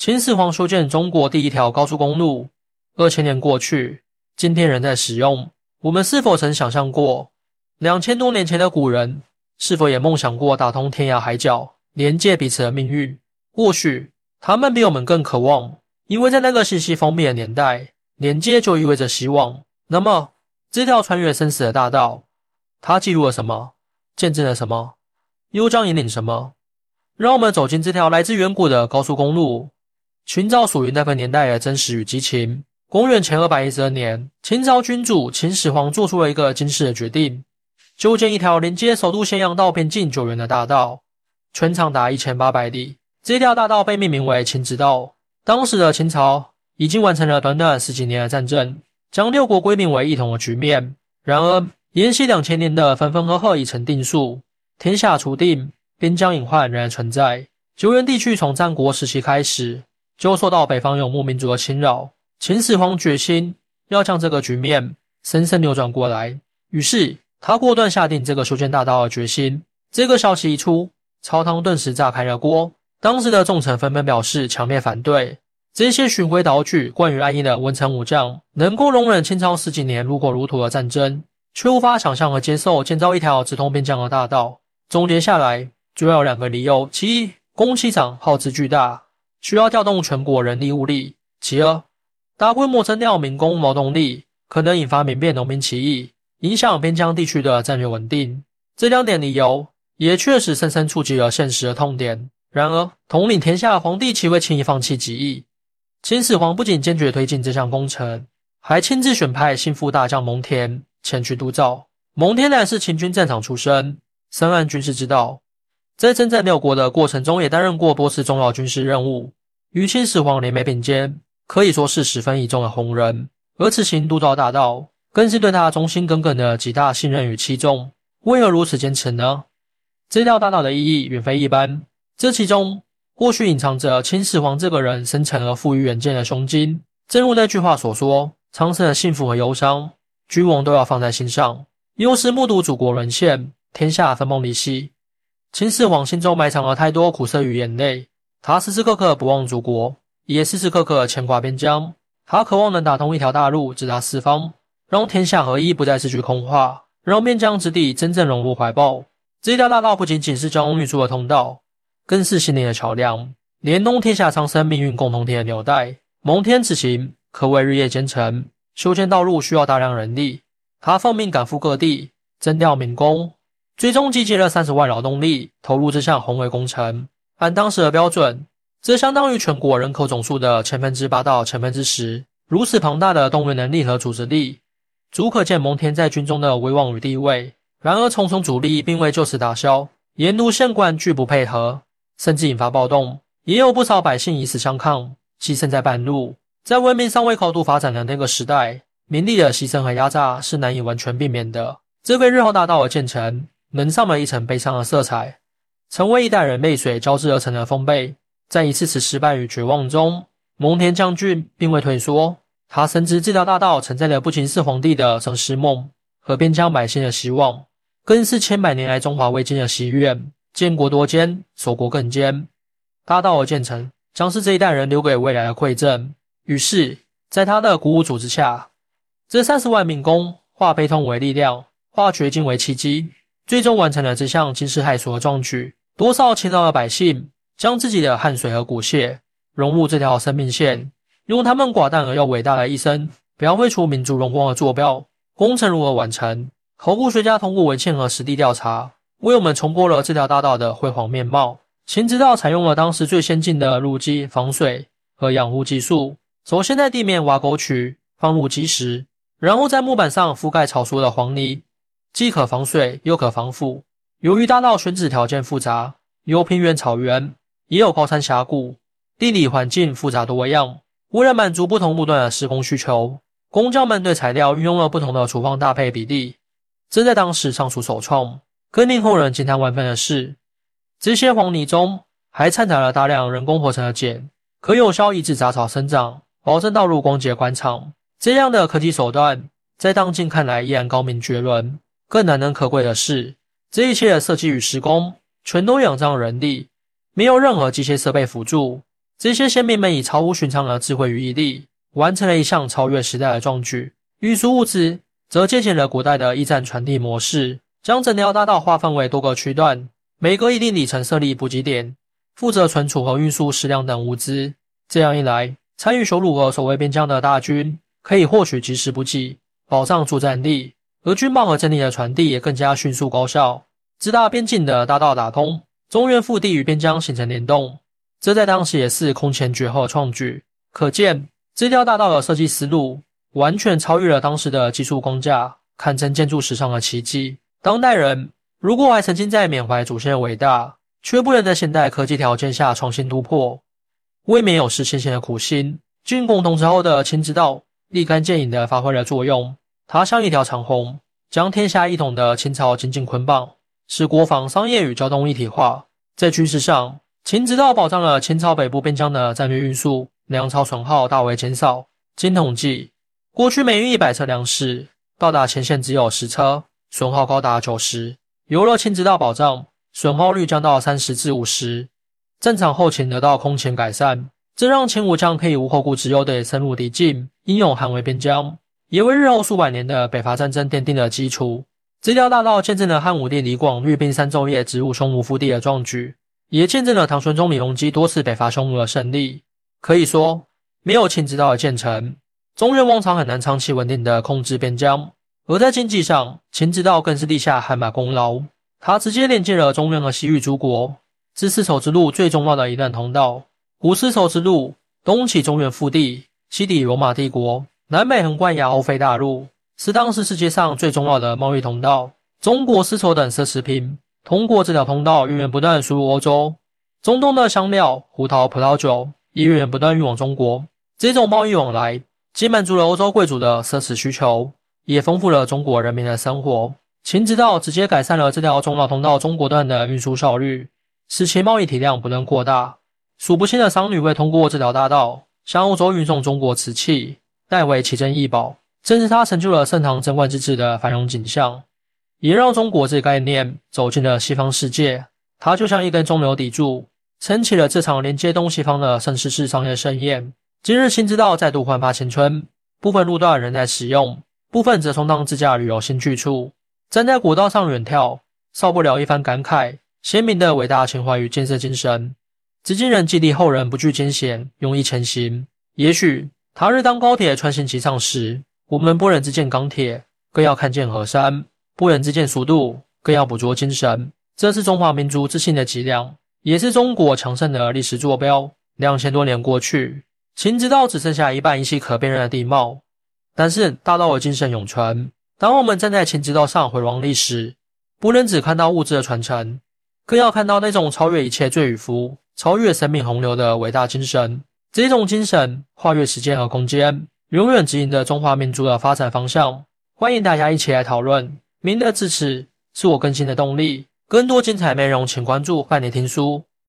秦始皇修建中国第一条高速公路，二千年过去，今天仍在使用。我们是否曾想象过，两千多年前的古人是否也梦想过打通天涯海角，连接彼此的命运？或许他们比我们更渴望，因为在那个信息封闭的年代，连接就意味着希望。那么，这条穿越生死的大道，它记录了什么？见证了什么？又将引领什么？让我们走进这条来自远古的高速公路。寻找属于那个年代的真实与激情。公元前二百一十二年，秦朝君主秦始皇做出了一个惊世的决定，修建一条连接首都咸阳到边境九原的大道，全长达一千八百里。这条大道被命名为秦直道。当时的秦朝已经完成了短短十几年的战争，将六国归并为一统的局面。然而，延续两千年的分分合合已成定数，天下初定，边疆隐患仍然存在。九原地区从战国时期开始。就受到北方游牧民族的侵扰，秦始皇决心要将这个局面深深扭转过来。于是他果断下定这个修建大道的决心。这个消息一出，朝堂顿时炸开了锅。当时的重臣纷纷表示强烈反对。这些循规蹈矩、惯于安逸的文臣武将，能够容忍清朝十几年如火如荼的战争，却无法想象和接受建造一条直通边疆的大道。总结下来，主要有两个理由：其一，工期长，耗资巨大。需要调动全国人力物力。其二，大规模征调民工劳动力可能引发民变、农民起义，影响边疆地区的战略稳定。这两点理由也确实深深触及了现实的痛点。然而，统领天下的皇帝岂会轻易放弃己意？秦始皇不仅坚决推进这项工程，还亲自选派心腹大将蒙恬前去督造。蒙恬乃是秦军战场出身，深谙军事之道。在征战六国的过程中，也担任过多次重要军事任务，与秦始皇联袂并肩，可以说是十分倚重的红人。而此行督造大道，更是对他忠心耿耿的极大信任与器重。为何如此坚持呢？这条大道的意义远非一般，这其中或许隐藏着秦始皇这个人深沉而富于远见的胸襟。正如那句话所说：“苍生的幸福和忧伤，君王都要放在心上。”又是目睹祖国沦陷，天下分崩离析。秦始皇心中埋藏了太多苦涩与眼泪，他时时刻刻不忘祖国，也时时刻刻牵挂边疆。他渴望能打通一条大路，直达四方，让天下合一不再是句空话，让边疆之地真正融入怀抱。这条大道不仅仅是交通运输的通道，更是心灵的桥梁，联动天下苍生命运共同体的纽带。蒙恬此行可谓日夜兼程，修建道路需要大量人力，他奉命赶赴各地，征调民工。最终集结了三十万劳动力，投入这项宏伟工程。按当时的标准，这相当于全国人口总数的千分之八到千分之十。如此庞大的动员能力和组织力，足可见蒙恬在军中的威望与地位。然而，重重阻力并未就此打消，沿路县官拒不配合，甚至引发暴动，也有不少百姓以死相抗，牺牲在半路。在文明尚未高度发展的那个时代，民力的牺牲和压榨是难以完全避免的。这为日后大道的建成。蒙上了一层悲伤的色彩，成为一代人泪水交织而成的丰碑。在一次次失败与绝望中，蒙恬将军并未退缩。他深知这条大道承载的不仅是皇帝的生死梦和边疆百姓的希望，更是千百年来中华未尽的心愿。建国多艰，守国更艰。大道的建成将是这一代人留给未来的馈赠。于是，在他的鼓舞组织下，这三十万民工化悲痛为力量，化绝境为契机。最终完成了这项惊世骇俗的壮举。多少勤劳的百姓将自己的汗水和骨血融入这条生命线，用他们寡淡而又伟大的一生，描绘出民族荣光的坐标。工程如何完成？考古学家通过文献和实地调查，为我们重播了这条大道的辉煌面貌。秦直道采用了当时最先进的路基、防水和养护技术。首先在地面挖沟渠，放入基石，然后在木板上覆盖草熟的黄泥。既可防水又可防腐。由于大道选址条件复杂，有平原、草原，也有高山峡谷，地理环境复杂多样。为了满足不同路段的施工需求，工匠们对材料运用了不同的处方搭配比例，这在当时尚属首创。更令后人惊叹万分的是，这些黄泥中还掺杂了大量人工合成的碱，可有效抑制杂草生长，保证道路光洁宽敞。这样的科技手段，在当今看来依然高明绝伦。更难能可贵的是，这一切的设计与施工全都仰仗人力，没有任何机械设备辅助。这些先民们以超乎寻常的智慧与毅力，完成了一项超越时代的壮举。运输物资则借鉴了古代的驿站传递模式，将整条大道划分为多个区段，每隔一定里程设立补给点，负责存储和运输食粮等物资。这样一来，参与修路和守卫边疆的大军可以获取及时补给，保障主战地，而军报和阵地的传递也更加迅速高效。直达边境的大道打通，中原腹地与边疆形成联动，这在当时也是空前绝后的创举。可见这条大道的设计思路。完全超越了当时的技术框架，堪称建筑史上的奇迹。当代人如果还曾经在缅怀祖先的伟大，却不能在现代科技条件下创新突破，未免有失先贤的苦心。军共同之后的秦直道立竿见影地发挥了作用，它像一条长虹，将天下一统的秦朝紧紧捆绑，使国防、商业与交通一体化。在军事上，秦直道保障了秦朝北部边疆的战略运输，粮草损耗大为减少。经统计。过去每运一百车粮食，到达前线只有十车，损耗高达九十。有了秦直道保障，损耗率降到三十至五十。战场后勤得到空前改善，这让秦武将可以无后顾之忧地深入敌境，英勇捍卫边疆，也为日后数百年的北伐战争奠定了基础。这条大道见证了汉武帝李广率兵三昼夜直入匈奴腹地的壮举，也见证了唐玄宗李隆基多次北伐匈奴的胜利。可以说，没有秦直道的建成。中原王朝很难长期稳定的控制边疆，而在经济上，秦直道更是立下汗马功劳。它直接连接了中原和西域诸国，是丝绸之路最重要的一段通道。古丝绸之路东起中原腹地，西抵罗马帝国，南美横贯亚欧非大陆，是当时世界上最重要的贸易通道。中国丝绸等奢侈品通过这条通道源源不断输入欧洲，中东的香料、胡桃、葡萄酒也源源不断运往中国。这种贸易往来。既满足了欧洲贵族的奢侈需求，也丰富了中国人民的生活。秦直道直接改善了这条中老通道中国段的运输效率，使其贸易体量不断扩大。数不清的商旅会通过这条大道向欧洲运送中国瓷器，代为奇珍异宝。正是它成就了盛唐贞观之治的繁荣景象，也让中国这个概念走进了西方世界。它就像一根中流砥柱，撑起了这场连接东西方的盛世式商业盛宴。今日新之道再度焕发青春，部分路段仍在使用，部分则充当自驾旅游新去处。站在古道上远眺，少不了一番感慨：鲜明的伟大情怀与建设精神。至今仍激励后人不惧艰险，勇毅前行。也许他日当高铁穿行其上时，我们不忍只见钢铁，更要看见河山；不忍只见速度，更要捕捉精神。这是中华民族自信的脊梁，也是中国强盛的历史坐标。两千多年过去。秦直道只剩下一半依稀可辨认的地貌，但是大道的精神永存。当我们站在秦直道上回望历史，不能只看到物质的传承，更要看到那种超越一切罪与福、超越生命洪流的伟大精神。这种精神跨越时间和空间，永远指引着中华民族的发展方向。欢迎大家一起来讨论，您的支持是我更新的动力。更多精彩内容，请关注半年听书。